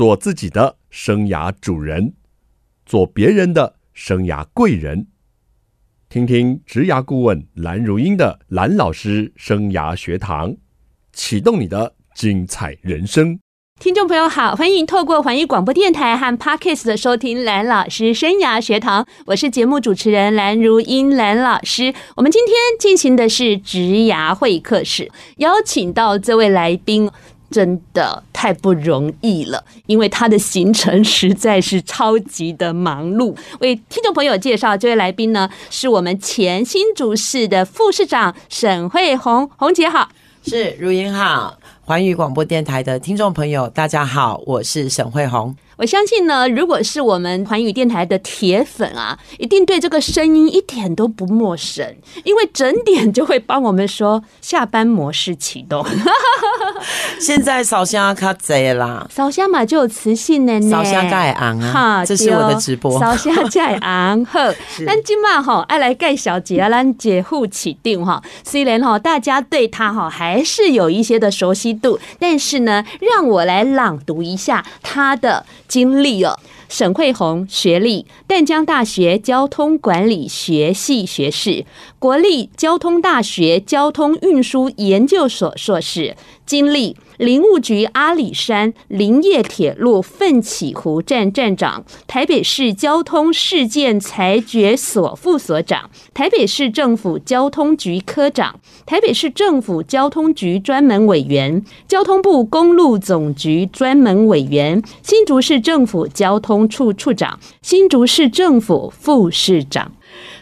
做自己的生涯主人，做别人的生涯贵人。听听职涯顾问蓝如英的蓝老师生涯学堂，启动你的精彩人生。听众朋友好，欢迎透过环宇广播电台和 Parkes 的收听蓝老师生涯学堂，我是节目主持人蓝如英蓝老师。我们今天进行的是职涯会客室，邀请到这位来宾真的太不容易了，因为他的行程实在是超级的忙碌。为听众朋友介绍这位来宾呢，是我们前新竹市的副市长沈慧红，红姐好，是如英好。环宇广播电台的听众朋友，大家好，我是沈慧红。我相信呢，如果是我们环宇电台的铁粉啊，一定对这个声音一点都不陌生，因为整点就会帮我们说下班模式启动。现在烧香卡贼啦，烧香嘛就有磁性的呢，烧香盖昂啊，这是我的直播，烧香盖昂呵。但今嘛哈爱来盖小姐啊，咱姐夫起定哈，虽然哈大家对他哈还是有一些的熟悉度，但是呢，让我来朗读一下他的。经历了沈慧红学历，淡江大学交通管理学系学士，国立交通大学交通运输研究所硕士，经历。林务局阿里山林业铁路奋起湖站站长，台北市交通事件裁决所副所长，台北市政府交通局科长，台北市政府交通局专门委员，交通部公路总局专门委员，新竹市政府交通处处长，新竹市政府副市长。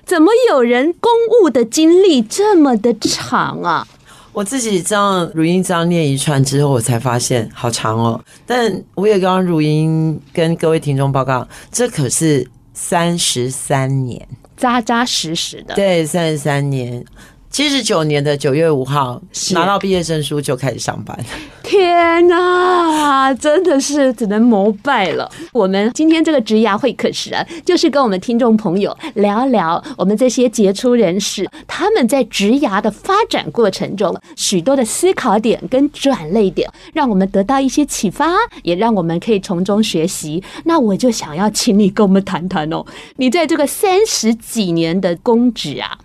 怎么有人公务的经历这么的长啊？我自己这样如音这样念一串之后，我才发现好长哦。但我也刚刚如音跟各位听众报告，这可是三十三年，扎扎实实的。对，三十三年。七十九年的九月五号拿到毕业证书就开始上班。天哪，真的是只能膜拜了。我们今天这个职涯会客室啊，就是跟我们听众朋友聊聊我们这些杰出人士他们在职涯的发展过程中许多的思考点跟转捩点，让我们得到一些启发，也让我们可以从中学习。那我就想要请你跟我们谈谈哦，你在这个三十几年的公职啊。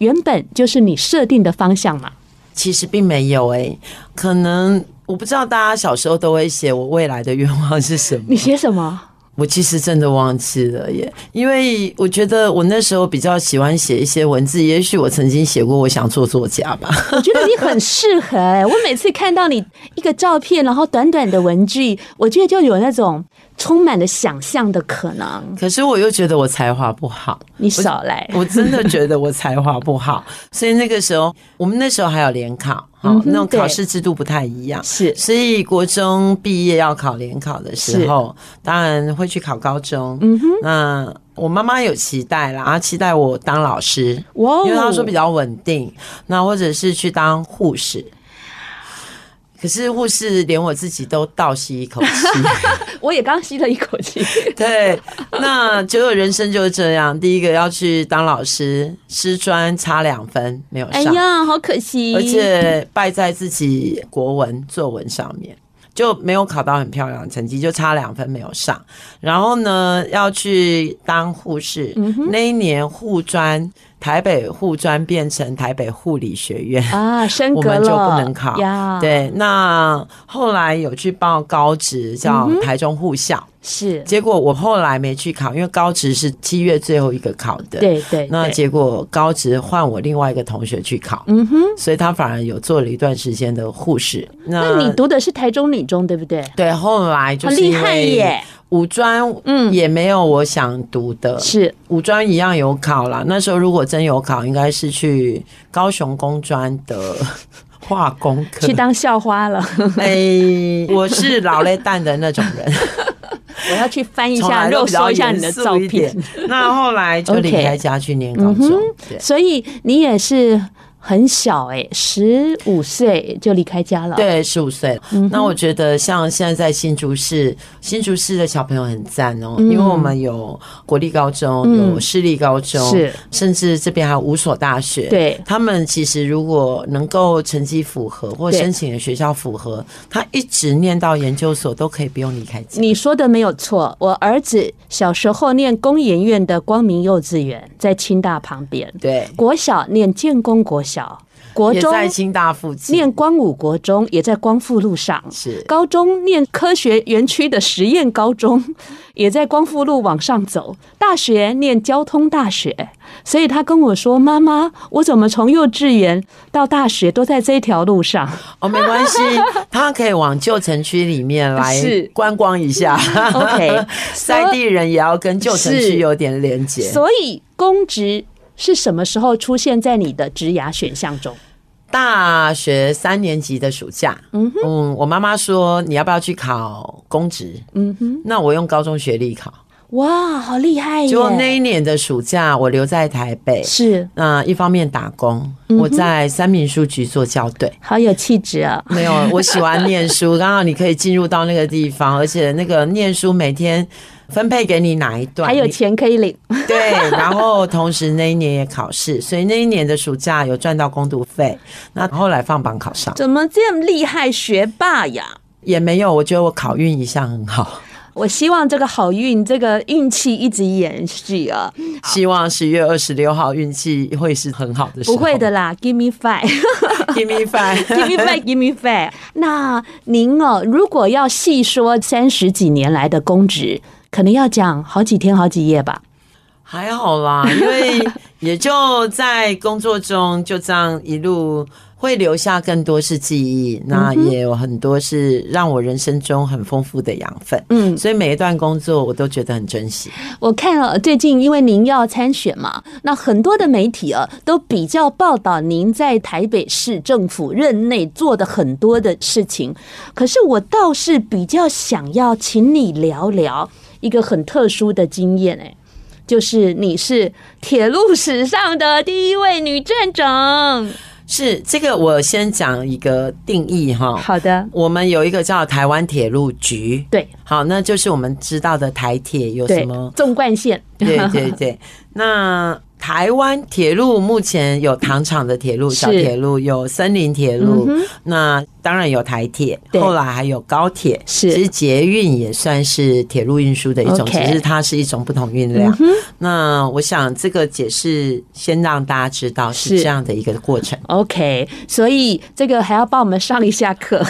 原本就是你设定的方向嘛？其实并没有诶、欸，可能我不知道大家小时候都会写我未来的愿望是什么？你写什么？我其实真的忘记了耶，因为我觉得我那时候比较喜欢写一些文字，也许我曾经写过我想做作家吧。我觉得你很适合诶，我每次看到你一个照片，然后短短的文句，我觉得就有那种。充满了想象的可能，可是我又觉得我才华不好。你少来，我真的觉得我才华不好，所以那个时候，我们那时候还有联考，好，那种考试制度不太一样，是，所以国中毕业要考联考的时候，当然会去考高中。嗯哼，那我妈妈有期待啦，期待我当老师，因为她说比较稳定，那或者是去当护士。可是护士连我自己都倒吸一口气，我也刚吸了一口气。对，那结果人生就是这样。第一个要去当老师，师专差两分没有上，哎呀，好可惜。而且败在自己国文作文上面，就没有考到很漂亮的成绩，就差两分没有上。然后呢，要去当护士，嗯、那一年护专。台北护专变成台北护理学院啊，升格了，我们就不能考。对，那后来有去报高职，叫台中护校，嗯、是。结果我后来没去考，因为高职是七月最后一个考的。对对。那结果高职换我另外一个同学去考，嗯哼，所以他反而有做了一段时间的护士。那，那你读的是台中女中，对不对？对，后来就是。厉害耶！五专嗯。也没有我想读的，是。五专一样有考啦。那时候如果真有考，应该是去高雄工专的化工科。去当校花了。哎，我是老泪蛋的那种人，我要去翻一下，肉搜一下你的照片。那后来就离开家去念高中，所以你也是很小哎、欸，十五岁就离开家了。对，十五岁。嗯、那我觉得像现在在新竹市，新竹市的小朋友很赞哦、喔，嗯、因为我们有国立高中，有私立高中，是、嗯，甚至这边还有五所大学。对，他们其实如果能够成绩符合或申请的学校符合，他一直念到研究所都可以不用离开家。你说的没有错，我儿子小时候念工研院的光明幼稚园，在清大旁边。对，国小念建工国小。小国中在清大附近，念光武国中也在光复路上。是高中念科学园区的实验高中，也在光复路往上走。大学念交通大学，所以他跟我说：“妈妈，我怎么从幼稚园到大学都在这条路上？” 哦，没关系，他可以往旧城区里面来 观光一下。OK，在地人也要跟旧城区有点连接。所以公职。是什么时候出现在你的职涯选项中？大学三年级的暑假。嗯哼，嗯，我妈妈说，你要不要去考公职？嗯哼，那我用高中学历考。哇，好厉害！就那一年的暑假，我留在台北。是，那一方面打工，我在三民书局做校对，好有气质啊！没有，我喜欢念书，刚好你可以进入到那个地方，而且那个念书每天。分配给你哪一段，还有钱可以领。对，然后同时那一年也考试，所以那一年的暑假有赚到攻读费。那后来放榜考上，怎么这么厉害，学霸呀？也没有，我觉得我考运一向很好。我希望这个好运，这个运气一直延续啊！希望十月二十六号运气会是很好的。不会的啦，Give me five，Give me five，Give me five，Give me five。那您哦，如果要细说三十几年来的公职。可能要讲好几天好几夜吧，还好啦，因为也就在工作中就这样一路。会留下更多是记忆，那也有很多是让我人生中很丰富的养分。嗯，所以每一段工作我都觉得很珍惜。我看了最近，因为您要参选嘛，那很多的媒体啊都比较报道您在台北市政府任内做的很多的事情。可是我倒是比较想要请你聊聊一个很特殊的经验，哎，就是你是铁路史上的第一位女站长。是这个，我先讲一个定义哈。好的，我们有一个叫台湾铁路局，对，好，那就是我们知道的台铁有什么纵贯线，对对对，那。台湾铁路目前有糖厂的铁路、小铁路，有森林铁路，嗯、那当然有台铁，后来还有高铁。是，其实捷运也算是铁路运输的一种，只是它是一种不同运量。嗯、那我想这个解释先让大家知道是这样的一个过程。OK，所以这个还要帮我们上一下课。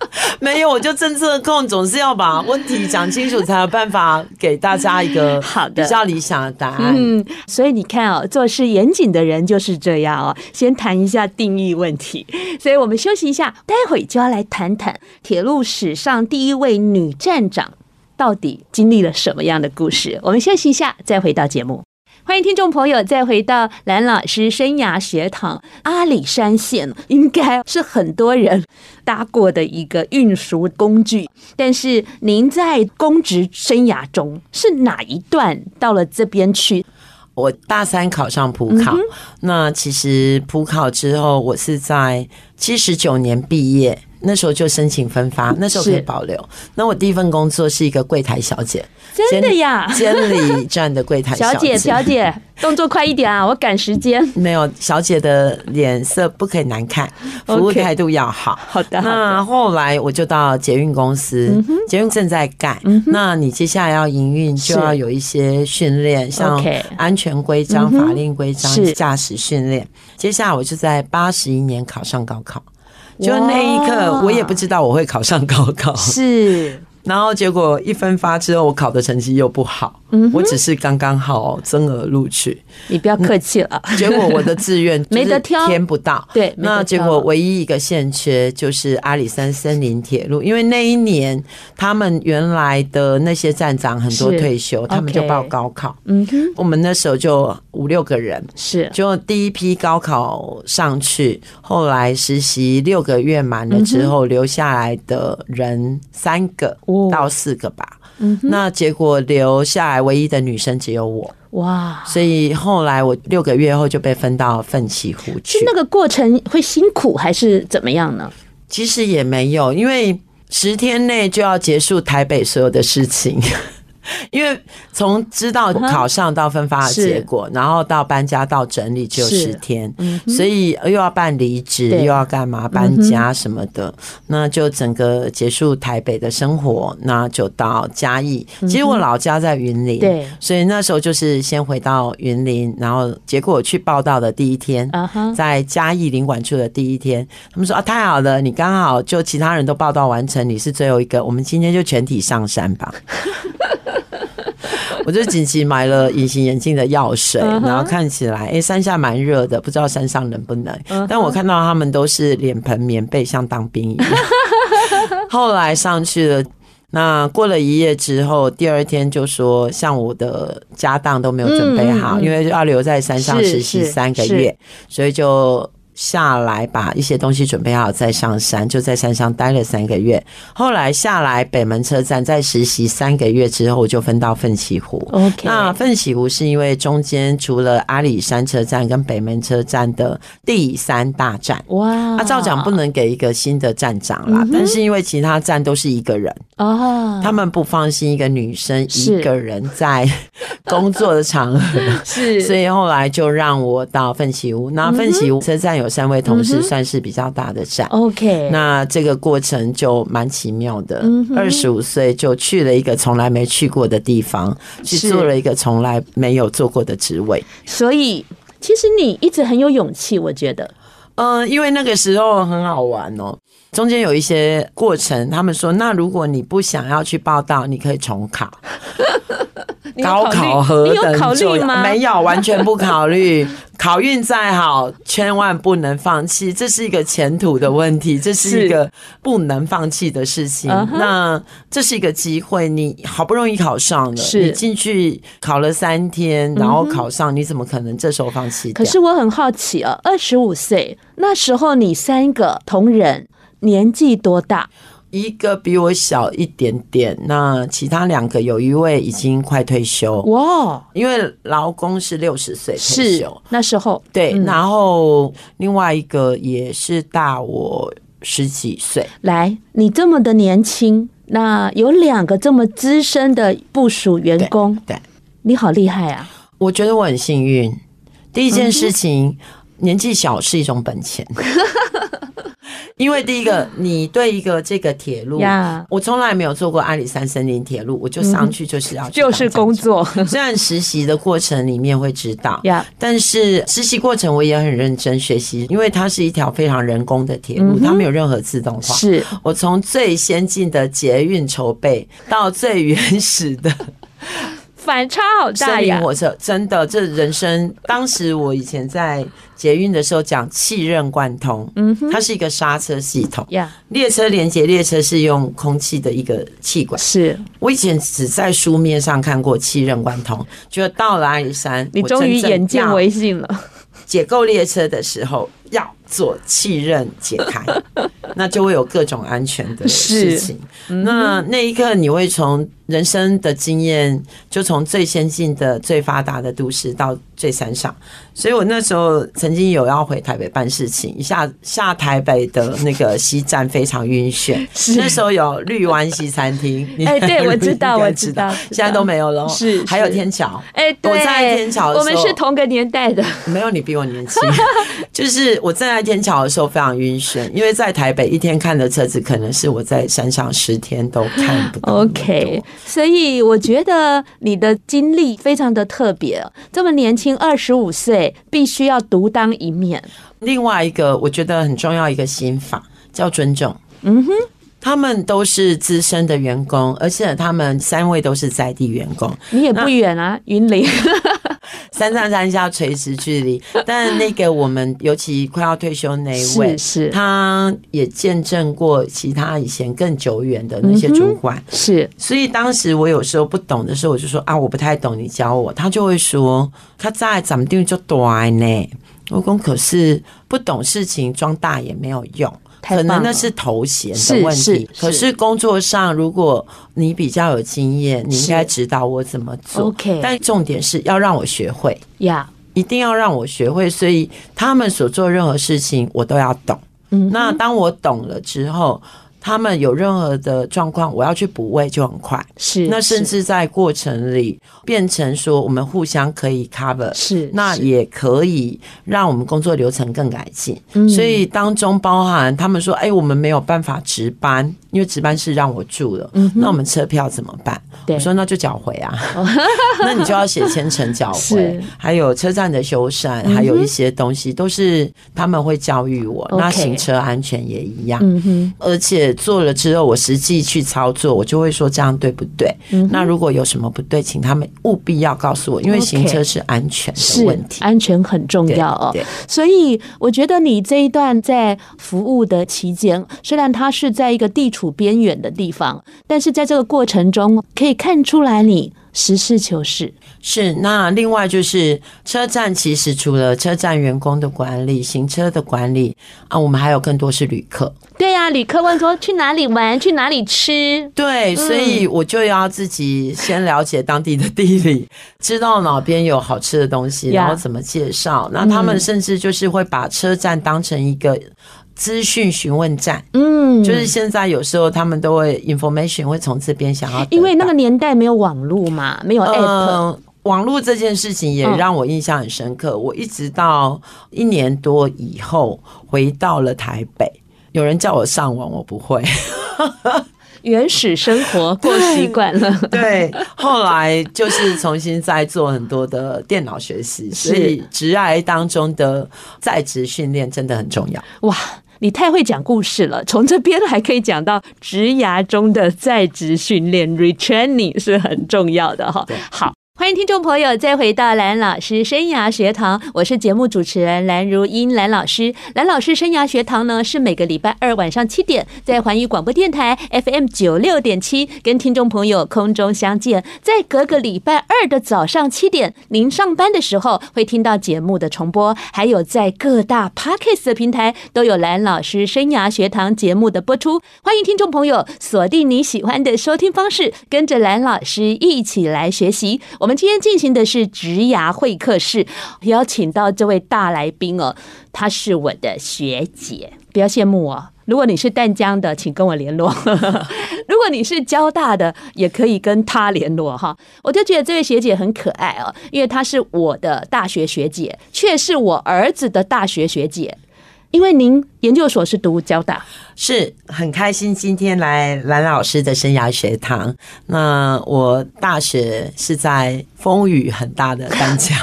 没有，我就政策控，总是要把问题讲清楚，才有办法给大家一个 好的比较理想的答案。嗯，所以你看哦，做事严谨的人就是这样哦。先谈一下定义问题，所以我们休息一下，待会就要来谈谈铁路史上第一位女站长到底经历了什么样的故事。我们休息一下，再回到节目。欢迎听众朋友再回到蓝老师生涯学堂。阿里山线应该是很多人搭过的一个运输工具，但是您在公职生涯中是哪一段到了这边去？我大三考上普考，嗯、那其实普考之后，我是在七十九年毕业。那时候就申请分发，那时候可以保留。那我第一份工作是一个柜台小姐，真的呀？监理站的柜台小姐，小姐，动作快一点啊，我赶时间。没有，小姐的脸色不可以难看，服务态度要好。Okay. 好的。那后来我就到捷运公司，嗯、捷运正在盖，嗯、那你接下来要营运，就要有一些训练，像安全规章、嗯、法令规章、驾驶训练。接下来我就在八十一年考上高考。就那一刻，我也不知道我会考上高考。是。然后结果一分发之后，我考的成绩又不好，嗯、我只是刚刚好增额录取。你不要客气了。结果我的志愿 没得挑，填不到。对，那结果唯一一个欠缺就是阿里山森林铁路，因为那一年他们原来的那些站长很多退休，他们就报高考。嗯哼，我们那时候就五六个人，是就第一批高考上去，后来实习六个月满了之后，留下来的人三个。到四个吧，嗯，那结果留下来唯一的女生只有我。哇！所以后来我六个月后就被分到奋起湖去。是那个过程会辛苦还是怎么样呢？其实也没有，因为十天内就要结束台北所有的事情。因为从知道考上到分发的结果，然后到搬家到整理只有十天，所以又要办离职，又要干嘛搬家什么的，那就整个结束台北的生活，那就到嘉义。其实我老家在云林，对，所以那时候就是先回到云林，然后结果我去报道的第一天，在嘉义领馆处的第一天，他们说啊，太好了，你刚好就其他人都报道完成，你是最后一个，我们今天就全体上山吧。我就紧急买了隐形眼镜的药水，然后看起来，哎，山下蛮热的，不知道山上冷不冷。但我看到他们都是脸盆棉被，像当兵一样。后来上去了，那过了一夜之后，第二天就说，像我的家当都没有准备好，因为要留在山上实习三个月，所以就。下来把一些东西准备好再上山，就在山上待了三个月。后来下来北门车站再实习三个月之后，就分到奋起湖。OK，那奋起湖是因为中间除了阿里山车站跟北门车站的第三大站。哇，啊，照讲不能给一个新的站长啦，但是因为其他站都是一个人哦，他们不放心一个女生一个人在工作的场合，是，所以后来就让我到奋起湖。那奋起湖车站有。有三位同事，算是比较大的站。OK，那这个过程就蛮奇妙的。二十五岁就去了一个从来没去过的地方，去做了一个从来没有做过的职位。所以，其实你一直很有勇气，我觉得。嗯，因为那个时候很好玩哦，中间有一些过程，他们说，那如果你不想要去报道，你可以重考。高考何等重要？没有，完全不考虑。考运再好，千万不能放弃。这是一个前途的问题，这是一个不能放弃的事情。那这是一个机会，你好不容易考上了，你进去考了三天，然后考上，你怎么可能这时候放弃？可是我很好奇啊，二十五岁那时候，你三个同仁年纪多大？一个比我小一点点，那其他两个有一位已经快退休。哇，因为劳工是六十岁退休，那时候。对，嗯、然后另外一个也是大我十几岁。来，你这么的年轻，那有两个这么资深的部署员工，对，对。你好厉害啊！我觉得我很幸运。第一件事情，嗯、年纪小是一种本钱。因为第一个，你对一个这个铁路.我从来没有坐过阿里山森林铁路，我就上去就是要去就是工作。虽然实习的过程里面会知道.但是实习过程我也很认真学习，因为它是一条非常人工的铁路，它没有任何自动化。是我从最先进的捷运筹备到最原始的。反差好大呀！火车真的，这人生当时我以前在捷运的时候讲气刃贯通，嗯，它是一个刹车系统呀。列车连接列车是用空气的一个气管，是我以前只在书面上看过气刃贯通，就到了阿里山，你终于眼见为信了。解构列车的时候要做气刃解开，那就会有各种安全的事情。那那一刻你会从。人生的经验，就从最先进的、最发达的都市到最山上，所以我那时候曾经有要回台北办事情，一下下台北的那个西站非常晕眩。是那时候有绿湾西餐厅，哎，对，我知道，我知道，现在都没有了。是，还有天桥，哎，我在天桥我们是同个年代的，没有你比我年轻。就是我站在天桥的时候非常晕眩，因为在台北一天看的车子，可能是我在山上十天都看不到。OK。所以我觉得你的经历非常的特别，这么年轻，二十五岁，必须要独当一面。另外一个我觉得很重要一个心法叫尊重。嗯哼。他们都是资深的员工，而且他们三位都是在地员工。你也不远啊，云林，三上山下垂直距离。但那个我们尤其快要退休那一位，是，是他也见证过其他以前更久远的那些主管。嗯、是，所以当时我有时候不懂的时候，我就说啊，我不太懂，你教我。他就会说，他在怎么定就短呢？我讲可是不懂事情装大也没有用。可能那是头衔的问题。可是工作上，如果你比较有经验，你应该指导我怎么做。OK，但重点是要让我学会呀.一定要让我学会。所以他们所做任何事情，我都要懂。嗯，那当我懂了之后。他们有任何的状况，我要去补位就很快。是，那甚至在过程里变成说，我们互相可以 cover。是，那也可以让我们工作流程更改进。所以当中包含他们说：“哎，我们没有办法值班，因为值班是让我住了。那我们车票怎么办？”我说：“那就缴回啊。”那你就要写签呈缴回。还有车站的修缮，还有一些东西都是他们会教育我。那行车安全也一样。嗯而且。做了之后，我实际去操作，我就会说这样对不对？嗯、那如果有什么不对，请他们务必要告诉我，因为行车是安全的问题，安全很重要哦。所以我觉得你这一段在服务的期间，虽然它是在一个地处边缘的地方，但是在这个过程中可以看出来你实事求是。是，那另外就是车站，其实除了车站员工的管理、行车的管理啊，我们还有更多是旅客。对呀、啊，旅客问说去哪里玩，去哪里吃。对，所以我就要自己先了解当地的地理，知道哪边有好吃的东西，然后怎么介绍。那他们甚至就是会把车站当成一个资讯询问站。嗯，就是现在有时候他们都会 information 会从这边想要，因为那个年代没有网络嘛，没有 app。呃网络这件事情也让我印象很深刻。我一直到一年多以后回到了台北，有人叫我上网，我不会。原始生活过习惯了，对。后来就是重新再做很多的电脑学习，所以职涯当中的在职训练真的很重要。哇，你太会讲故事了！从这边还可以讲到职涯中的在职训练，retraining 是很重要的哈。好。欢迎听众朋友再回到蓝老师生涯学堂，我是节目主持人蓝如英，蓝老师。蓝老师生涯学堂呢，是每个礼拜二晚上七点在环宇广播电台 FM 九六点七跟听众朋友空中相见，在隔个礼拜二的早上七点，您上班的时候会听到节目的重播，还有在各大 Podcast 的平台都有蓝老师生涯学堂节目的播出。欢迎听众朋友锁定你喜欢的收听方式，跟着蓝老师一起来学习。我们。们今天进行的是职涯会客室，邀请到这位大来宾哦，她是我的学姐，不要羡慕哦。如果你是淡江的，请跟我联络；如果你是交大的，也可以跟她联络哈。我就觉得这位学姐很可爱哦，因为她是我的大学学姐，却是我儿子的大学学姐。因为您研究所是读交大，是很开心今天来蓝老师的生涯学堂。那我大学是在风雨很大的丹江。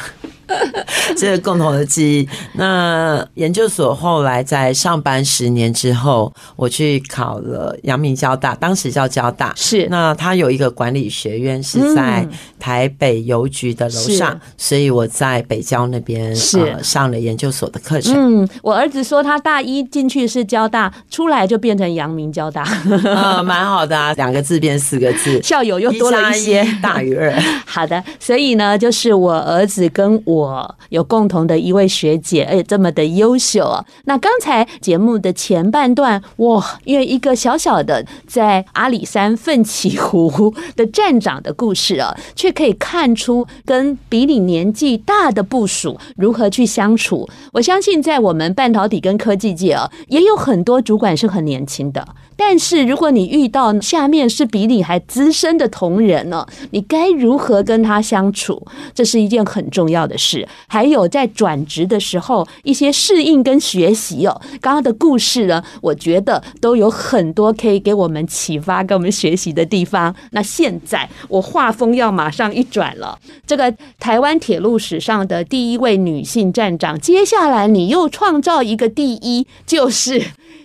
这个共同的记忆。那研究所后来在上班十年之后，我去考了阳明交大，当时叫交大。是，那他有一个管理学院是在台北邮局的楼上，所以我在北郊那边是、呃、上了研究所的课程。嗯，我儿子说他大一进去是交大，出来就变成阳明交大，呃，蛮好的啊，两个字变四个字，校友又多了一些，一大于二。好的，所以呢，就是我儿子跟我我有共同的一位学姐，哎这么的优秀啊！那刚才节目的前半段，哇，因为一个小小的在阿里山奋起湖的站长的故事啊，却可以看出跟比你年纪大的部署如何去相处。我相信在我们半导体跟科技界啊，也有很多主管是很年轻的。但是如果你遇到下面是比你还资深的同仁呢，你该如何跟他相处？这是一件很重要的事。还有在转职的时候，一些适应跟学习哦。刚刚的故事呢，我觉得都有很多可以给我们启发、跟我们学习的地方。那现在我画风要马上一转了，这个台湾铁路史上的第一位女性站长，接下来你又创造一个第一，就是。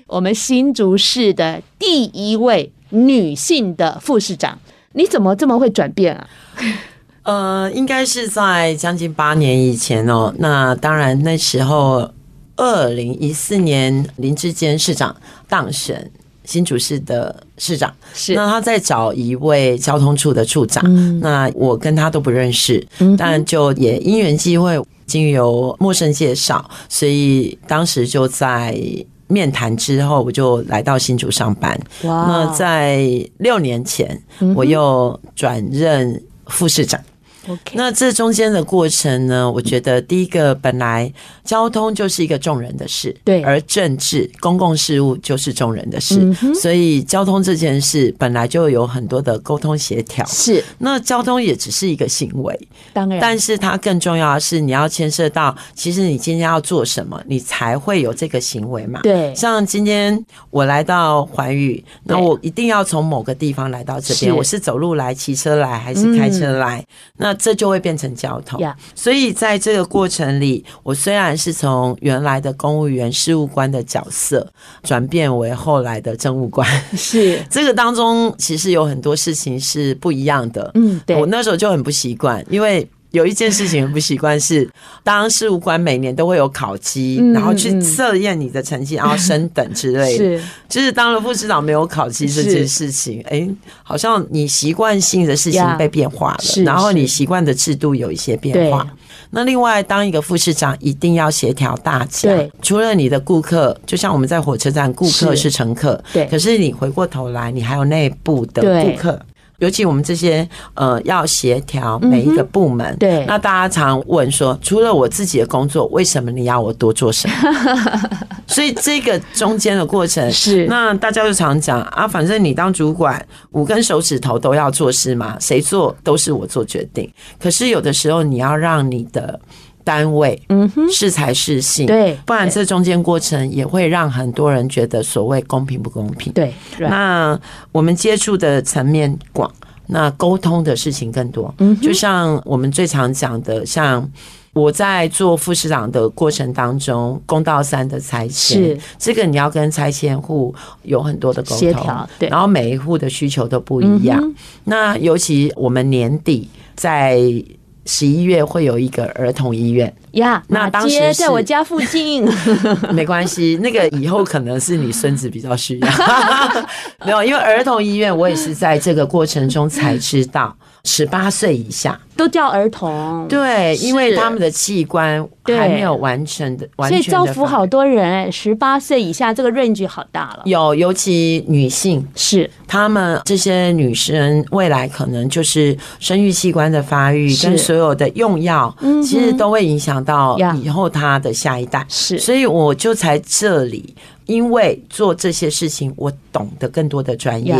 我们新竹市的第一位女性的副市长，你怎么这么会转变啊？呃，应该是在将近八年以前哦。那当然，那时候二零一四年林志坚市长当选新竹市的市长，是那他在找一位交通处的处长。嗯、那我跟他都不认识，但就也因缘际会，经由陌生介绍，所以当时就在。面谈之后，我就来到新竹上班。哇！那在六年前，我又转任副市长。那这中间的过程呢？我觉得第一个，本来交通就是一个众人的事，对，而政治公共事务就是众人的事，嗯，所以交通这件事本来就有很多的沟通协调。是，那交通也只是一个行为，当然，但是它更重要的是你要牵涉到，其实你今天要做什么，你才会有这个行为嘛？对，像今天我来到环宇，那我一定要从某个地方来到这边，我是走路来、骑车来还是开车来？嗯、那这就会变成交通.所以在这个过程里，我虽然是从原来的公务员事务官的角色转变为后来的政务官，是 这个当中其实有很多事情是不一样的。嗯，对，我那时候就很不习惯，因为。有一件事情很不习惯是，当事务官每年都会有考绩，然后去测验你的成绩，然后升等之类的。是，就是当了副市长没有考绩这件事情，哎，好像你习惯性的事情被变化了，然后你习惯的制度有一些变化。那另外，当一个副市长一定要协调大家，除了你的顾客，就像我们在火车站，顾客是。乘客，对，可是你回过头来，你还有内部的顾客。尤其我们这些呃要协调每一个部门，嗯、对，那大家常问说，除了我自己的工作，为什么你要我多做什么？所以这个中间的过程是，那大家就常讲啊，反正你当主管五根手指头都要做事嘛，谁做都是我做决定。可是有的时候你要让你的。单位，嗯哼，适才适性，对，不然这中间过程也会让很多人觉得所谓公平不公平，对。那我们接触的层面广，那沟通的事情更多，嗯，就像我们最常讲的，像我在做副市长的过程当中，公道三的拆迁，是。这个你要跟拆迁户有很多的沟通，对，然后每一户的需求都不一样，那尤其我们年底在。十一月会有一个儿童医院。呀，那当时在我家附近，没关系，那个以后可能是你孙子比较需要，没有，因为儿童医院我也是在这个过程中才知道，十八岁以下。都叫儿童，对，因为他们的器官还没有完成的，完全的，所以造福好多人。哎，十八岁以下这个 range 好大了。有，尤其女性是他们这些女生未来可能就是生育器官的发育跟所有的用药，其实都会影响到以后她的下一代。是，所以我就在这里。因为做这些事情，我懂得更多的专业，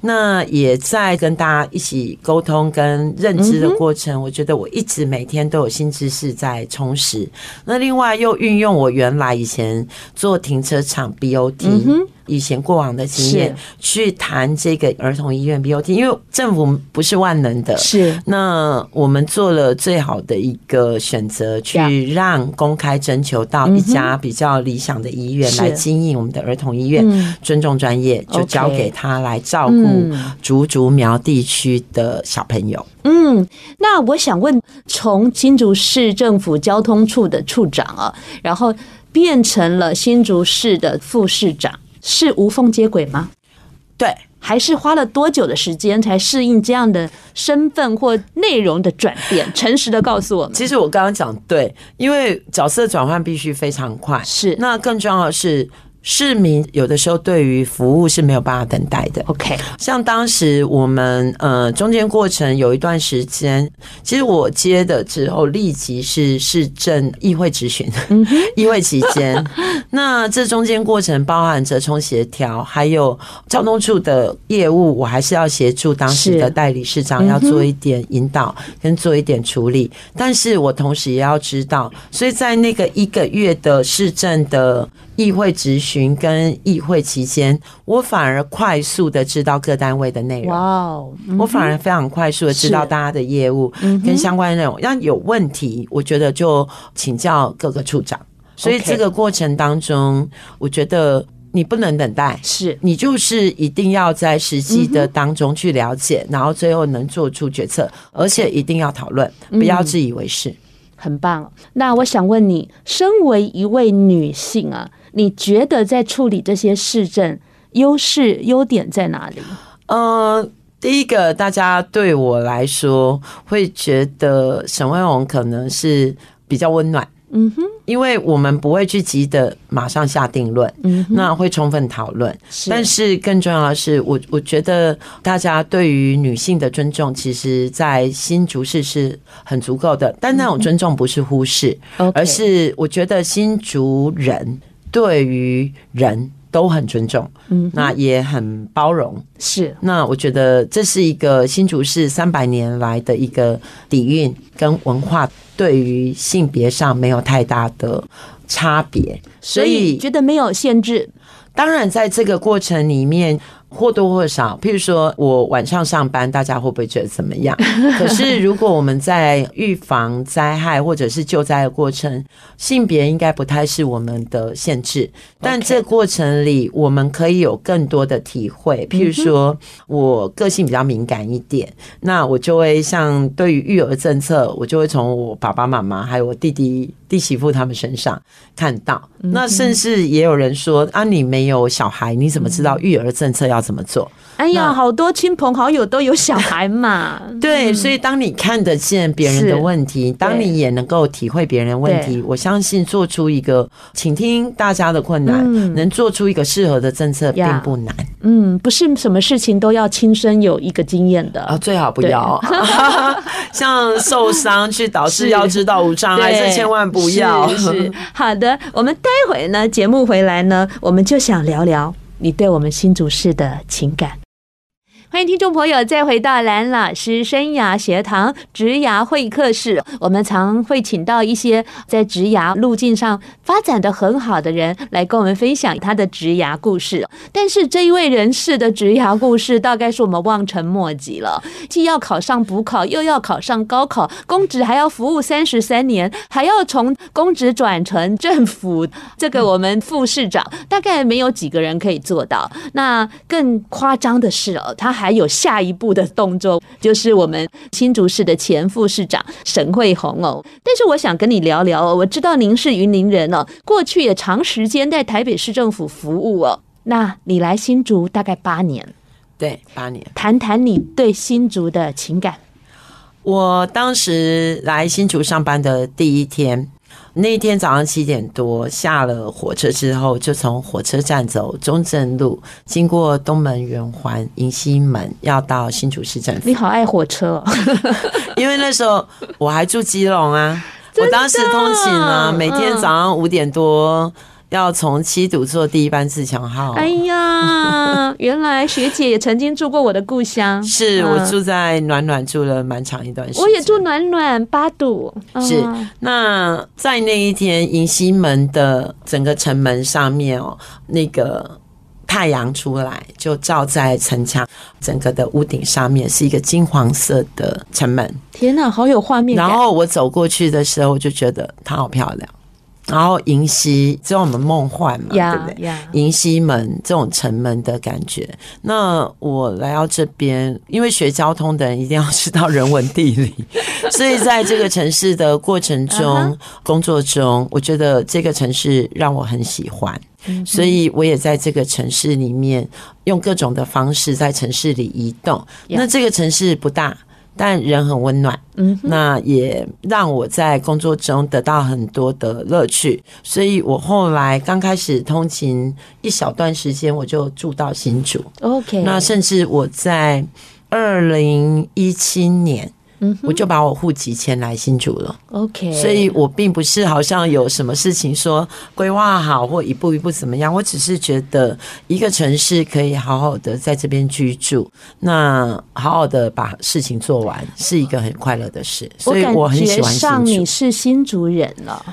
那也在跟大家一起沟通跟认知的过程。我觉得我一直每天都有新知识在充实。那另外又运用我原来以前做停车场 BOT。以前过往的经验去谈这个儿童医院 BOT，因为政府不是万能的，是。那我们做了最好的一个选择，去让公开征求到一家比较理想的医院来经营我们的儿童医院，尊重专业，就交给他来照顾竹竹苗地区的小朋友。嗯，那我想问，从新竹市政府交通处的处长啊，然后变成了新竹市的副市长。是无缝接轨吗？对，还是花了多久的时间才适应这样的身份或内容的转变？诚实的告诉我们。其实我刚刚讲对，因为角色转换必须非常快。是，那更重要的是。市民有的时候对于服务是没有办法等待的。OK，像当时我们呃中间过程有一段时间，其实我接的之后立即是市政议会质询，议会期间，那这中间过程包含折冲协调，还有交通处的业务，我还是要协助当时的代理市长要做一点引导跟做一点处理，但是我同时也要知道，所以在那个一个月的市政的。议会质询跟议会期间，我反而快速的知道各单位的内容。哇哦，我反而非常快速的知道大家的业务跟相关的内容。要有问题，我觉得就请教各个处长。所以这个过程当中，我觉得你不能等待，是你就是一定要在实际的当中去了解，然后最后能做出决策，而且一定要讨论，不要自以为是。很棒。那我想问你，身为一位女性啊。你觉得在处理这些市政，优势优点在哪里？呃，第一个，大家对我来说会觉得沈惠荣可能是比较温暖，嗯哼，因为我们不会去急的马上下定论，嗯，那会充分讨论。但是更重要的是，我我觉得大家对于女性的尊重，其实在新竹市是很足够的。但那种尊重不是忽视，而是我觉得新竹人对于人都很尊重，嗯，那也很包容。是，那我觉得这是一个新竹市三百年来的一个底蕴跟文化。对于性别上没有太大的差别，所以觉得没有限制。当然，在这个过程里面。或多或少，譬如说我晚上上班，大家会不会觉得怎么样？可是如果我们在预防灾害或者是救灾的过程，性别应该不太是我们的限制。但这过程里，我们可以有更多的体会。譬如说，我个性比较敏感一点，那我就会像对于育儿政策，我就会从我爸爸妈妈还有我弟弟弟媳妇他们身上看到。那甚至也有人说啊，你没有小孩，你怎么知道育儿政策要？怎么做？哎呀，好多亲朋好友都有小孩嘛。对，所以当你看得见别人的问题，当你也能够体会别人的问题，我相信做出一个倾听大家的困难，能做出一个适合的政策并不难。嗯，不是什么事情都要亲身有一个经验的啊，最好不要。像受伤去导致要知道无障碍，这千万不要。是好的，我们待会呢，节目回来呢，我们就想聊聊。你对我们新竹市的情感。欢迎听众朋友再回到蓝老师生涯学堂职涯会客室。我们常会请到一些在职涯路径上发展的很好的人来跟我们分享他的职涯故事。但是这一位人士的职涯故事，大概是我们望尘莫及了。既要考上补考，又要考上高考，公职还要服务三十三年，还要从公职转成政府这个我们副市长，大概没有几个人可以做到。那更夸张的是哦，他还。还有下一步的动作，就是我们新竹市的前副市长沈慧红哦。但是我想跟你聊聊哦，我知道您是云林人哦，过去也长时间在台北市政府服务哦。那你来新竹大概八年，对，八年。谈谈你对新竹的情感。我当时来新竹上班的第一天。那一天早上七点多下了火车之后，就从火车站走中正路，经过东门圆环、迎新门，要到新竹市政府。你好爱火车哦，因为那时候我还住基隆啊，我当时通勤啊，每天早上五点多。要从七堵坐第一班自强号。哎呀，原来学姐也曾经住过我的故乡。是我住在暖暖住了蛮长一段时间。我也住暖暖八堵。是那在那一天，迎西门的整个城门上面哦，那个太阳出来就照在城墙整个的屋顶上面，是一个金黄色的城门。天哪，好有画面感。然后我走过去的时候，我就觉得它好漂亮。然后迎曦，知道我们梦幻嘛，yeah, 对不对？迎曦门这种城门的感觉。那我来到这边，因为学交通的人一定要知道人文地理，所以在这个城市的过程中、uh -huh. 工作中，我觉得这个城市让我很喜欢，所以我也在这个城市里面用各种的方式在城市里移动。那这个城市不大。但人很温暖，嗯，那也让我在工作中得到很多的乐趣，所以我后来刚开始通勤一小段时间，我就住到新竹，OK，那甚至我在二零一七年。我就把我户籍迁来新竹了，OK，所以我并不是好像有什么事情说规划好或一步一步怎么样，我只是觉得一个城市可以好好的在这边居住，那好好的把事情做完是一个很快乐的事，所以我很喜欢上你是新竹人了，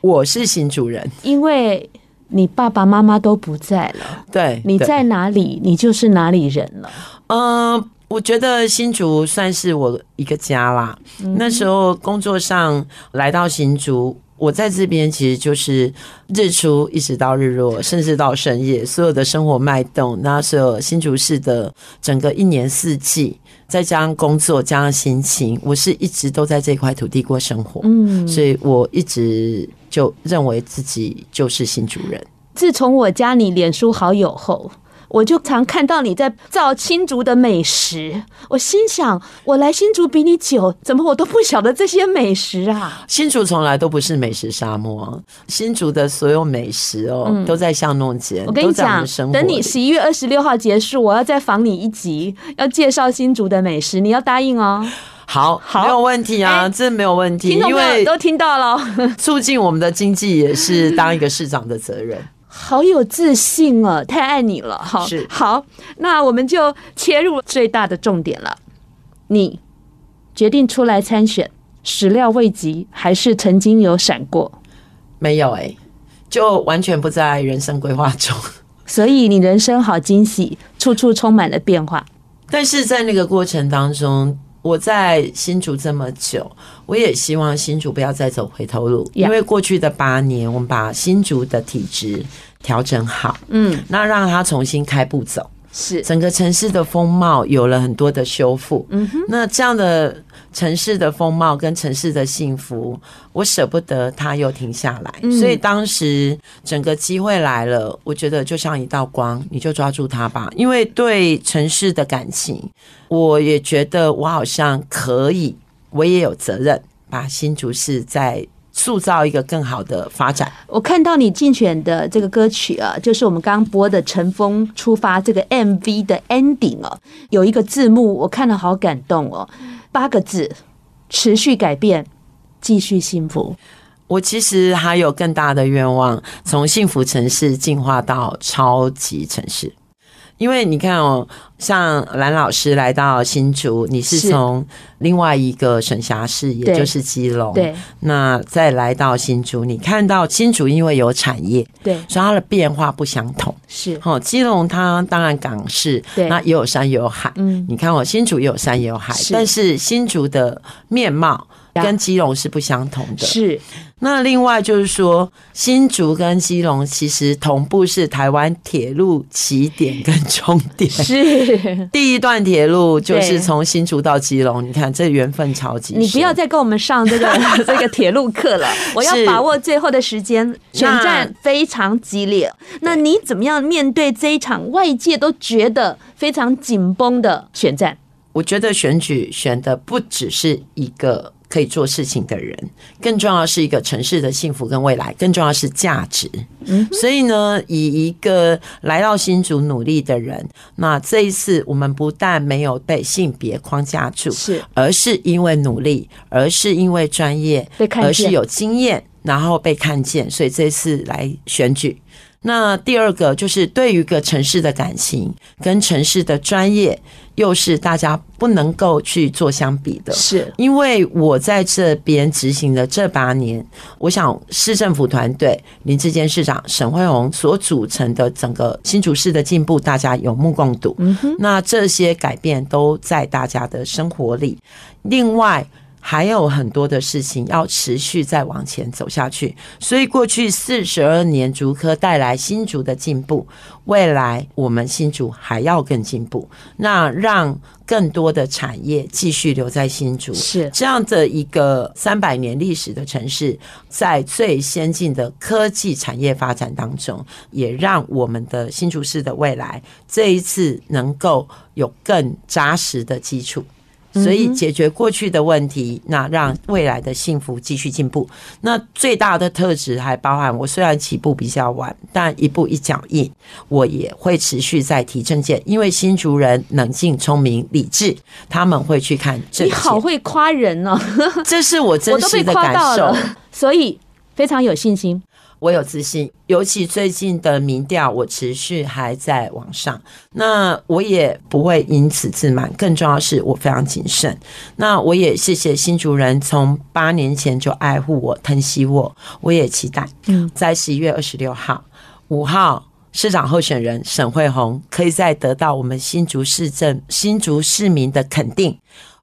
我是新竹人，因为你爸爸妈妈都不在了，对，你在哪里，你就是哪里人了，嗯。我觉得新竹算是我一个家啦。那时候工作上来到新竹，我在这边其实就是日出一直到日落，甚至到深夜，所有的生活脉动，那所有新竹市的整个一年四季，再加上工作，加上心情，我是一直都在这块土地过生活。嗯，所以我一直就认为自己就是新竹人。自从我加你脸书好友后。我就常看到你在造新竹的美食。我心想，我来新竹比你久，怎么我都不晓得这些美食啊？新竹从来都不是美食沙漠，新竹的所有美食哦，嗯、都在巷弄间。我跟你讲，等你十一月二十六号结束，我要再访你一集，要介绍新竹的美食，你要答应哦。好，好，没有问题啊，欸、这没有问题，因为都听到了，促进我们的经济也是当一个市长的责任。好有自信哦，太爱你了，哈，是好，那我们就切入最大的重点了。你决定出来参选，始料未及，还是曾经有闪过？没有哎、欸，就完全不在人生规划中。所以你人生好惊喜，处处充满了变化。但是在那个过程当中。我在新竹这么久，我也希望新竹不要再走回头路，因为过去的八年，我们把新竹的体质调整好，嗯，那让它重新开步走，是。整个城市的风貌有了很多的修复，嗯哼，那这样的。城市的风貌跟城市的幸福，我舍不得它又停下来，嗯、所以当时整个机会来了，我觉得就像一道光，你就抓住它吧。因为对城市的感情，我也觉得我好像可以，我也有责任把新竹市再塑造一个更好的发展。我看到你竞选的这个歌曲啊，就是我们刚播的《乘风出发》这个 MV 的 ending 哦，有一个字幕，我看了好感动哦。八个字：持续改变，继续幸福。我其实还有更大的愿望，从幸福城市进化到超级城市。因为你看哦，像蓝老师来到新竹，你是从另外一个省辖市，也就是基隆，对，那再来到新竹，你看到新竹因为有产业，对，所以它的变化不相同。是，哦，基隆它当然港市，对，那也有山也有海，嗯，你看哦，新竹也有山也有海，但是新竹的面貌跟基隆是不相同的，是。那另外就是说，新竹跟基隆其实同步是台湾铁路起点跟终点。是 第一段铁路就是从新竹到基隆，你看这缘分超级。你不要再跟我们上这个 这个铁路课了，我要把握最后的时间。选战非常激烈，那你怎么样面对这一场外界都觉得非常紧绷的选战？我觉得选举选的不只是一个。可以做事情的人，更重要是一个城市的幸福跟未来，更重要是价值。嗯，所以呢，以一个来到新竹努力的人，那这一次我们不但没有被性别框架住，是，而是因为努力，而是因为专业，而是有经验，然后被看见，所以这次来选举。那第二个就是对于一个城市的感情跟城市的专业，又是大家不能够去做相比的。是，因为我在这边执行的这八年，我想市政府团队林志坚市长、沈慧虹所组成的整个新竹市的进步，大家有目共睹。嗯哼，那这些改变都在大家的生活里。另外。还有很多的事情要持续再往前走下去，所以过去四十二年竹科带来新竹的进步，未来我们新竹还要更进步，那让更多的产业继续留在新竹，是。这样的一个三百年历史的城市，在最先进的科技产业发展当中，也让我们的新竹市的未来这一次能够有更扎实的基础。所以解决过去的问题，那让未来的幸福继续进步。那最大的特质还包含，我虽然起步比较晚，但一步一脚印，我也会持续在提政见。因为新竹人冷静、聪明、理智，他们会去看政见。你好会夸人哦，这是我真实的感受，所以非常有信心。我有自信，尤其最近的民调，我持续还在往上。那我也不会因此自满，更重要是我非常谨慎。那我也谢谢新竹人，从八年前就爱护我、疼惜我。我也期待，在十一月二十六号、五号市长候选人沈惠虹，可以再得到我们新竹市政、新竹市民的肯定。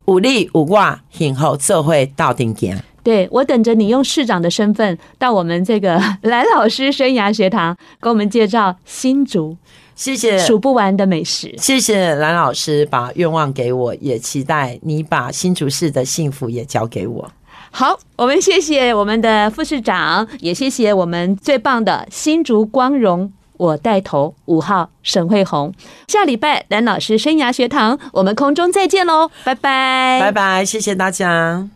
五力五挂，以后这会到顶点。对，我等着你用市长的身份到我们这个 蓝老师生涯学堂，给我们介绍新竹，谢谢数不完的美食，谢谢蓝老师把愿望给我，也期待你把新竹市的幸福也交给我。好，我们谢谢我们的副市长，也谢谢我们最棒的新竹光荣我带头，五号沈慧红。下礼拜蓝老师生涯学堂，我们空中再见喽，拜拜，拜拜，谢谢大家。